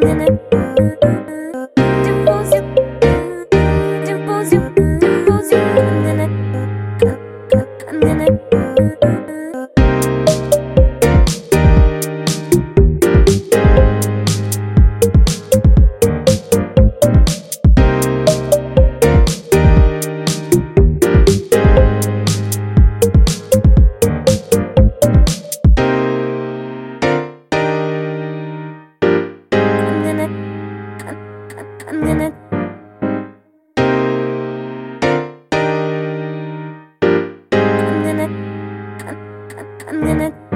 I'm gonna and then I